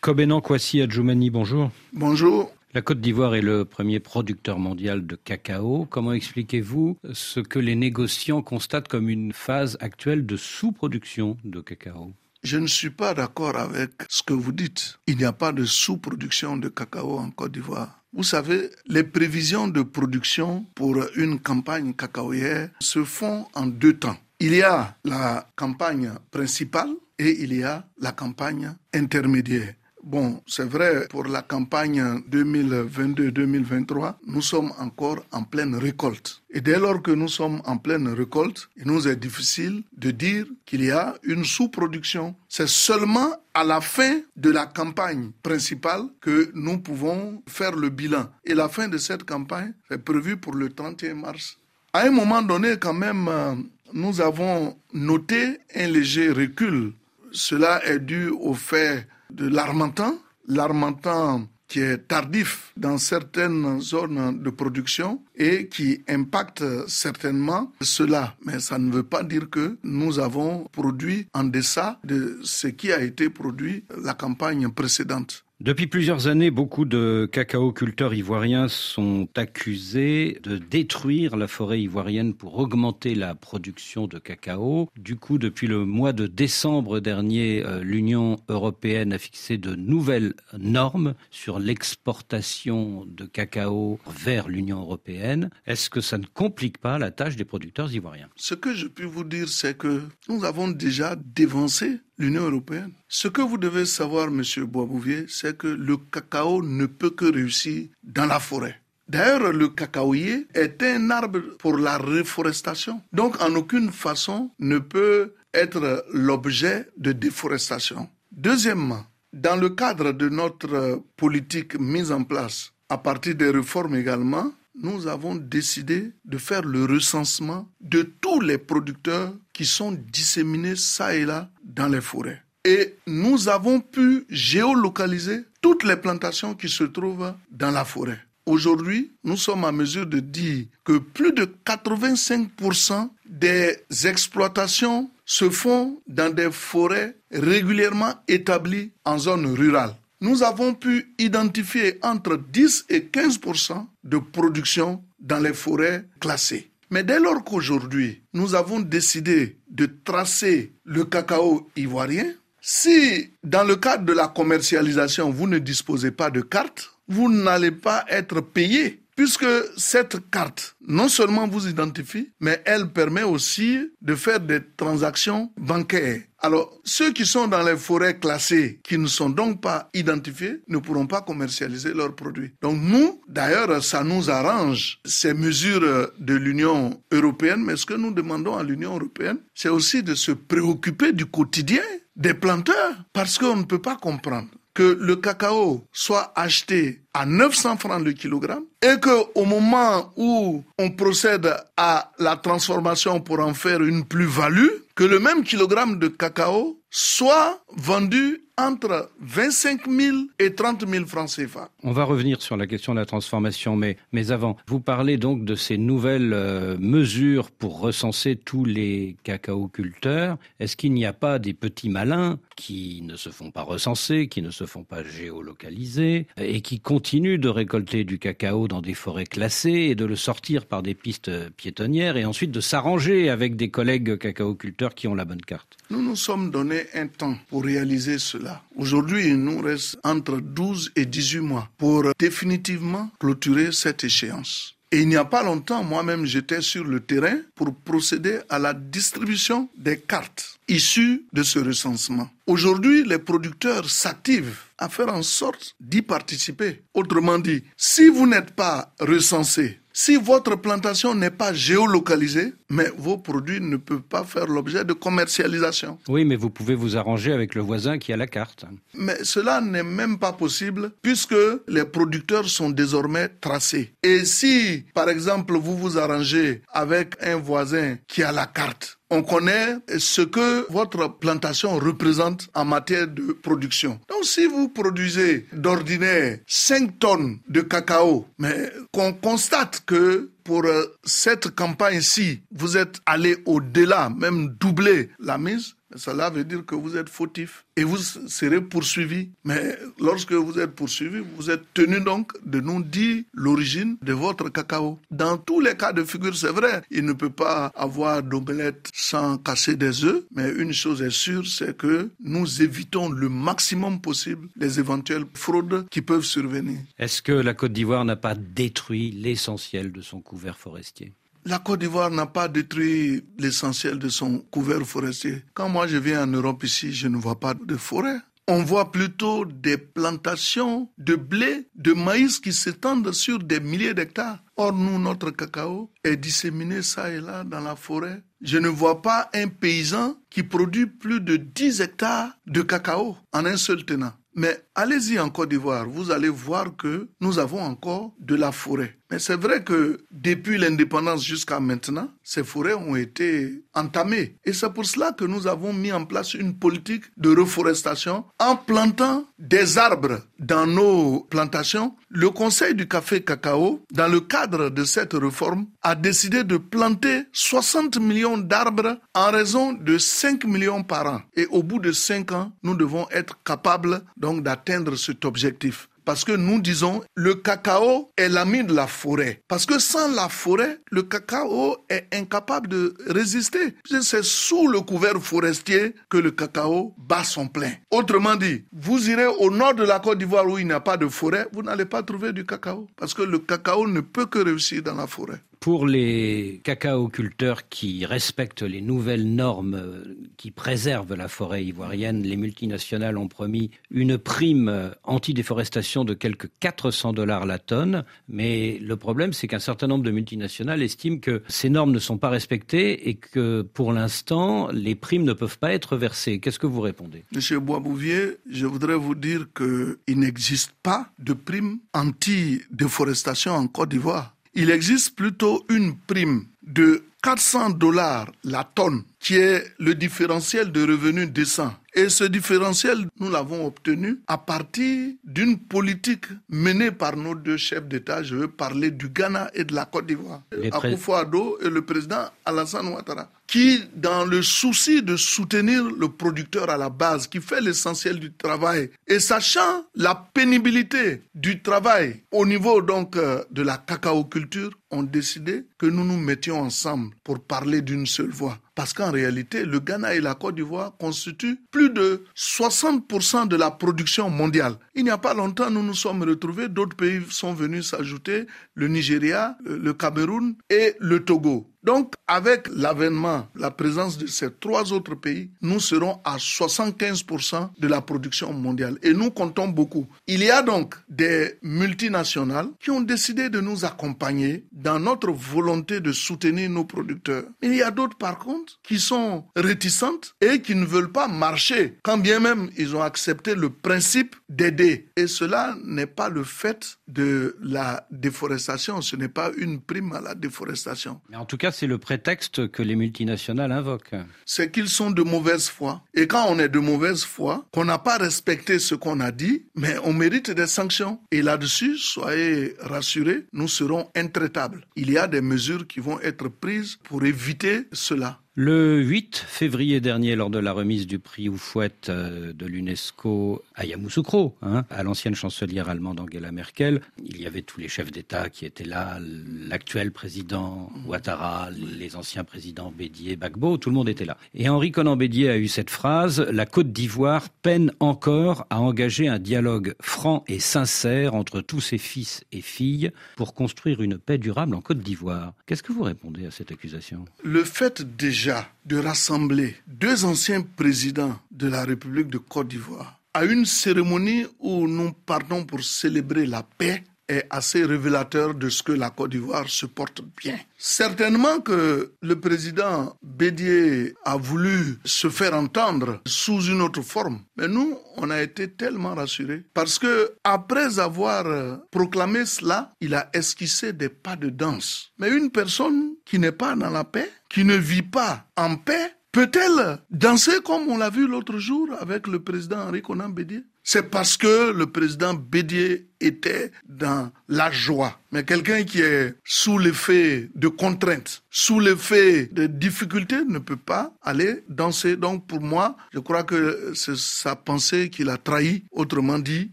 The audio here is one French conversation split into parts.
Kobenan Kwasi Adjoumani, bonjour. Bonjour. La Côte d'Ivoire est le premier producteur mondial de cacao. Comment expliquez-vous ce que les négociants constatent comme une phase actuelle de sous-production de cacao? Je ne suis pas d'accord avec ce que vous dites. Il n'y a pas de sous-production de cacao en Côte d'Ivoire. Vous savez, les prévisions de production pour une campagne cacaoyère se font en deux temps. Il y a la campagne principale et il y a la campagne intermédiaire. Bon, c'est vrai, pour la campagne 2022-2023, nous sommes encore en pleine récolte. Et dès lors que nous sommes en pleine récolte, il nous est difficile de dire qu'il y a une sous-production. C'est seulement à la fin de la campagne principale que nous pouvons faire le bilan. Et la fin de cette campagne est prévue pour le 31 mars. À un moment donné, quand même, euh, nous avons noté un léger recul. Cela est dû au fait de l'armentan. L'armentan qui est tardif dans certaines zones de production et qui impacte certainement cela. Mais ça ne veut pas dire que nous avons produit en deçà de ce qui a été produit la campagne précédente. Depuis plusieurs années, beaucoup de cacao-culteurs ivoiriens sont accusés de détruire la forêt ivoirienne pour augmenter la production de cacao. Du coup, depuis le mois de décembre dernier, euh, l'Union européenne a fixé de nouvelles normes sur l'exportation de cacao vers l'Union européenne. Est-ce que ça ne complique pas la tâche des producteurs ivoiriens? Ce que je puis vous dire, c'est que nous avons déjà dévancé l'Union européenne. Ce que vous devez savoir, Monsieur Boisbouvier, c'est que le cacao ne peut que réussir dans la forêt. D'ailleurs, le cacaoyer est un arbre pour la reforestation. Donc, en aucune façon ne peut être l'objet de déforestation. Deuxièmement, dans le cadre de notre politique mise en place, à partir des réformes également, nous avons décidé de faire le recensement de tous les producteurs qui sont disséminés ça et là dans les forêts. Et nous avons pu géolocaliser toutes les plantations qui se trouvent dans la forêt. Aujourd'hui, nous sommes à mesure de dire que plus de 85% des exploitations se font dans des forêts régulièrement établies en zone rurale nous avons pu identifier entre 10 et 15% de production dans les forêts classées. Mais dès lors qu'aujourd'hui, nous avons décidé de tracer le cacao ivoirien, si dans le cadre de la commercialisation, vous ne disposez pas de carte, vous n'allez pas être payé puisque cette carte non seulement vous identifie, mais elle permet aussi de faire des transactions bancaires. Alors, ceux qui sont dans les forêts classées, qui ne sont donc pas identifiés, ne pourront pas commercialiser leurs produits. Donc nous, d'ailleurs, ça nous arrange ces mesures de l'Union européenne, mais ce que nous demandons à l'Union européenne, c'est aussi de se préoccuper du quotidien des planteurs, parce qu'on ne peut pas comprendre que le cacao soit acheté à 900 francs le kilogramme et que au moment où on procède à la transformation pour en faire une plus-value, que le même kilogramme de cacao soit vendu entre 25 000 et 30 000 francs CFA. On va revenir sur la question de la transformation, mais, mais avant, vous parlez donc de ces nouvelles euh, mesures pour recenser tous les cacaoculteurs. Est-ce qu'il n'y a pas des petits malins qui ne se font pas recenser, qui ne se font pas géolocaliser et qui continuent de récolter du cacao dans des forêts classées et de le sortir par des pistes piétonnières et ensuite de s'arranger avec des collègues cacaoculteurs qui ont la bonne carte? Nous nous sommes donné un temps pour réaliser cela. Aujourd'hui, il nous reste entre 12 et 18 mois pour définitivement clôturer cette échéance. Et il n'y a pas longtemps, moi-même, j'étais sur le terrain pour procéder à la distribution des cartes issues de ce recensement. Aujourd'hui, les producteurs s'activent à faire en sorte d'y participer. Autrement dit, si vous n'êtes pas recensé, si votre plantation n'est pas géolocalisée, mais vos produits ne peuvent pas faire l'objet de commercialisation. Oui, mais vous pouvez vous arranger avec le voisin qui a la carte. Mais cela n'est même pas possible puisque les producteurs sont désormais tracés. Et si, par exemple, vous vous arrangez avec un voisin qui a la carte, on connaît ce que votre plantation représente en matière de production. Donc si vous produisez d'ordinaire 5 tonnes de cacao, mais qu'on constate que pour euh, cette campagne-ci, vous êtes allé au-delà, même doubler la mise, Cela veut dire que vous êtes fautif et vous serez poursuivi. Mais lorsque vous êtes poursuivi, vous êtes tenu donc de nous dire l'origine de votre cacao. Dans tous les cas de figure, c'est vrai, il ne peut pas avoir d'omelette sans casser des œufs, mais une chose est sûre, c'est que nous évitons le maximum possible les éventuelles fraudes qui peuvent survenir. Est-ce que la Côte d'Ivoire n'a pas détruit l'essentiel de son couvert forestier? La Côte d'Ivoire n'a pas détruit l'essentiel de son couvert forestier. Quand moi je viens en Europe ici, je ne vois pas de forêt. On voit plutôt des plantations de blé, de maïs qui s'étendent sur des milliers d'hectares. Or, nous, notre cacao est disséminé ça et là dans la forêt. Je ne vois pas un paysan qui produit plus de 10 hectares de cacao en un seul tenant. Mais allez-y en Côte d'Ivoire, vous allez voir que nous avons encore de la forêt. Mais c'est vrai que depuis l'indépendance jusqu'à maintenant, ces forêts ont été entamées. Et c'est pour cela que nous avons mis en place une politique de reforestation en plantant des arbres dans nos plantations. Le Conseil du café cacao, dans le cadre de cette réforme, a décidé de planter 60 millions d'arbres en raison de 5 millions par an. Et au bout de 5 ans, nous devons être capables donc d'atteindre cet objectif. Parce que nous disons, le cacao est l'ami de la forêt. Parce que sans la forêt, le cacao est incapable de résister. C'est sous le couvert forestier que le cacao bat son plein. Autrement dit, vous irez au nord de la Côte d'Ivoire où il n'y a pas de forêt, vous n'allez pas trouver du cacao. Parce que le cacao ne peut que réussir dans la forêt. Pour les cacaoculteurs qui respectent les nouvelles normes euh, qui préservent la forêt ivoirienne, les multinationales ont promis une prime anti-déforestation de quelques 400 dollars la tonne. Mais le problème, c'est qu'un certain nombre de multinationales estiment que ces normes ne sont pas respectées et que pour l'instant, les primes ne peuvent pas être versées. Qu'est-ce que vous répondez? Monsieur Boisbouvier, je voudrais vous dire qu'il n'existe pas de prime anti-déforestation en Côte d'Ivoire il existe plutôt une prime de 400 dollars la tonne, qui est le différentiel de revenus décent. Et ce différentiel, nous l'avons obtenu à partir d'une politique menée par nos deux chefs d'État. Je veux parler du Ghana et de la Côte d'Ivoire. Akufo-Addo et le président Alassane Ouattara qui, dans le souci de soutenir le producteur à la base, qui fait l'essentiel du travail, et sachant la pénibilité du travail au niveau donc euh, de la cacaoculture, ont décidé que nous nous mettions ensemble pour parler d'une seule voix. Parce qu'en réalité, le Ghana et la Côte d'Ivoire constituent plus de 60% de la production mondiale. Il n'y a pas longtemps, nous nous sommes retrouvés, d'autres pays sont venus s'ajouter, le Nigeria, le Cameroun et le Togo. Donc, avec l'avènement, la présence de ces trois autres pays, nous serons à 75% de la production mondiale. Et nous comptons beaucoup. Il y a donc des multinationales qui ont décidé de nous accompagner dans notre volonté de soutenir nos producteurs. Il y a d'autres, par contre, qui sont réticentes et qui ne veulent pas marcher, quand bien même ils ont accepté le principe d'aider. Et cela n'est pas le fait de la déforestation, ce n'est pas une prime à la déforestation. Mais en tout cas, c'est le prétexte que les multinationales invoquent. C'est qu'ils sont de mauvaise foi. Et quand on est de mauvaise foi, qu'on n'a pas respecté ce qu'on a dit, mais on mérite des sanctions. Et là-dessus, soyez rassurés, nous serons intraitables. Il y a des mesures qui vont être prises pour éviter cela. Le 8 février dernier, lors de la remise du prix Oufouette euh, de l'UNESCO à Yamoussoukro, hein, à l'ancienne chancelière allemande Angela Merkel, il y avait tous les chefs d'État qui étaient là, l'actuel président Ouattara, les anciens présidents Bédier, Bagbo, tout le monde était là. Et Henri Conan Bédier a eu cette phrase La Côte d'Ivoire peine encore à engager un dialogue franc et sincère entre tous ses fils et filles pour construire une paix durable en Côte d'Ivoire. Qu'est-ce que vous répondez à cette accusation? Le fait déjà de rassembler deux anciens présidents de la République de Côte d'Ivoire à une cérémonie où nous partons pour célébrer la paix est assez révélateur de ce que la Côte d'Ivoire se porte bien. Certainement que le président Bédier a voulu se faire entendre sous une autre forme, mais nous, on a été tellement rassurés parce que après avoir proclamé cela, il a esquissé des pas de danse. Mais une personne qui n'est pas dans la paix, qui ne vit pas en paix, peut-elle danser comme on l'a vu l'autre jour avec le président Henri Conan Bédier C'est parce que le président Bédier était dans la joie. Mais quelqu'un qui est sous l'effet de contraintes, sous l'effet de difficultés, ne peut pas aller danser. Donc pour moi, je crois que c'est sa pensée qu'il a trahi. Autrement dit,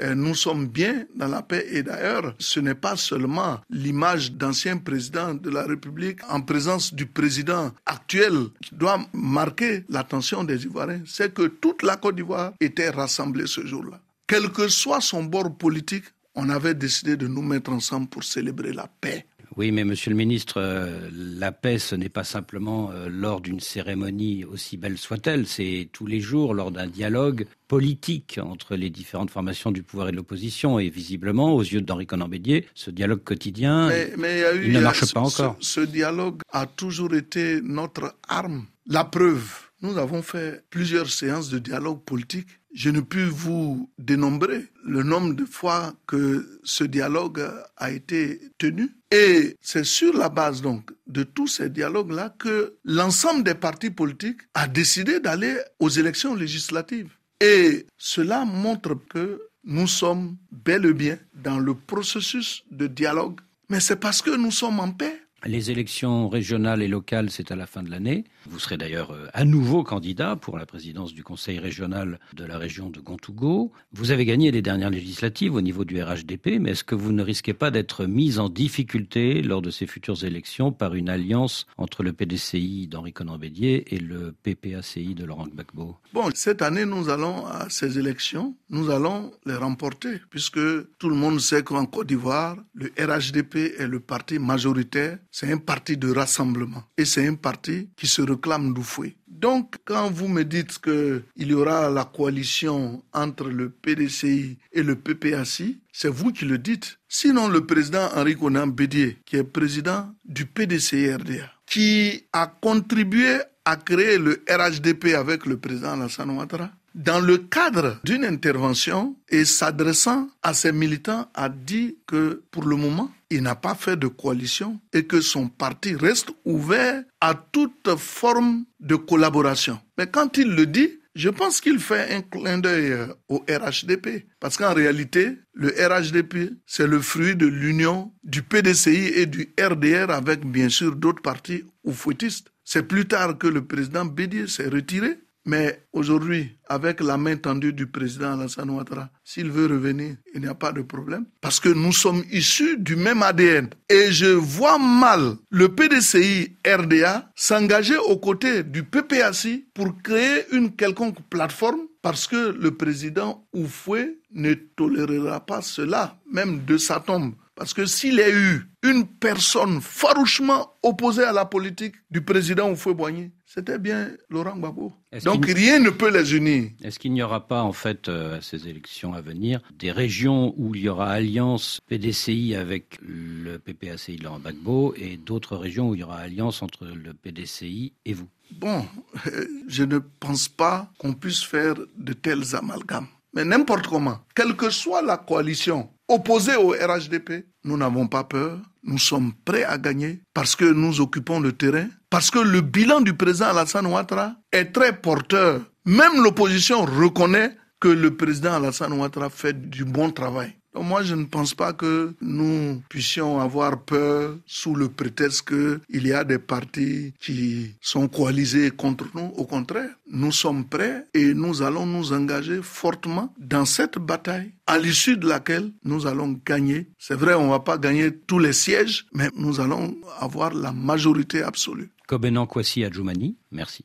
euh, nous sommes bien dans la paix. Et d'ailleurs, ce n'est pas seulement l'image d'ancien président de la République en présence du président actuel qui doit marquer l'attention des Ivoiriens. C'est que toute la Côte d'Ivoire était rassemblée ce jour-là. Quel que soit son bord politique, on avait décidé de nous mettre ensemble pour célébrer la paix. Oui, mais Monsieur le Ministre, euh, la paix, ce n'est pas simplement euh, lors d'une cérémonie aussi belle soit-elle, c'est tous les jours lors d'un dialogue politique entre les différentes formations du pouvoir et de l'opposition. Et visiblement, aux yeux d'Henri Conan Bédier, ce dialogue quotidien, il ne marche pas encore. ce dialogue a toujours été notre arme. La preuve, nous avons fait plusieurs séances de dialogue politique je ne puis vous dénombrer le nombre de fois que ce dialogue a été tenu. Et c'est sur la base donc de tous ces dialogues-là que l'ensemble des partis politiques a décidé d'aller aux élections législatives. Et cela montre que nous sommes bel et bien dans le processus de dialogue. Mais c'est parce que nous sommes en paix les élections régionales et locales, c'est à la fin de l'année. Vous serez d'ailleurs euh, à nouveau candidat pour la présidence du conseil régional de la région de Gontougo. Vous avez gagné les dernières législatives au niveau du RHDP, mais est-ce que vous ne risquez pas d'être mis en difficulté lors de ces futures élections par une alliance entre le PDCI d'Henri Conan Bédier et le PPACI de Laurent Gbagbo? Bon, cette année, nous allons à ces élections, nous allons les remporter, puisque tout le monde sait qu'en Côte d'Ivoire, le RHDP est le parti majoritaire c'est un parti de rassemblement et c'est un parti qui se réclame d'Oufoué. Donc, quand vous me dites qu'il y aura la coalition entre le PDCI et le PPACI, c'est vous qui le dites. Sinon, le président Henri Conan Bédier, qui est président du PDCI-RDA, qui a contribué à créer le RHDP avec le président Alassane Ouattara, dans le cadre d'une intervention et s'adressant à ses militants, a dit que pour le moment, il n'a pas fait de coalition et que son parti reste ouvert à toute forme de collaboration. Mais quand il le dit, je pense qu'il fait un clin d'œil au RHDP. Parce qu'en réalité, le RHDP, c'est le fruit de l'union du PDCI et du RDR avec bien sûr d'autres partis ou fouettistes. C'est plus tard que le président Bédier s'est retiré mais aujourd'hui, avec la main tendue du président Alassane Ouattara, s'il veut revenir, il n'y a pas de problème. Parce que nous sommes issus du même ADN. Et je vois mal le PDCI RDA s'engager aux côtés du PPACI pour créer une quelconque plateforme parce que le président Oufoué ne tolérera pas cela, même de sa tombe. Parce que s'il y a eu une personne farouchement opposée à la politique du président Oufoué-Boigny, c'était bien Laurent Gbagbo. Donc rien ne peut les unir. Est-ce qu'il n'y aura pas, en fait, euh, à ces élections à venir, des régions où il y aura alliance PDCI avec le PPACI de Laurent Gbagbo et d'autres régions où il y aura alliance entre le PDCI et vous? Bon, euh, je ne pense pas qu'on puisse faire de tels amalgames. Mais n'importe comment, quelle que soit la coalition opposée au RHDP, nous n'avons pas peur, nous sommes prêts à gagner parce que nous occupons le terrain, parce que le bilan du président Alassane Ouattara est très porteur. Même l'opposition reconnaît que le président Alassane Ouattara fait du bon travail. Moi, je ne pense pas que nous puissions avoir peur sous le prétexte qu'il y a des partis qui sont coalisés contre nous. Au contraire, nous sommes prêts et nous allons nous engager fortement dans cette bataille à l'issue de laquelle nous allons gagner. C'est vrai, on ne va pas gagner tous les sièges, mais nous allons avoir la majorité absolue. Kobenan Kwasi Adjoumani, merci.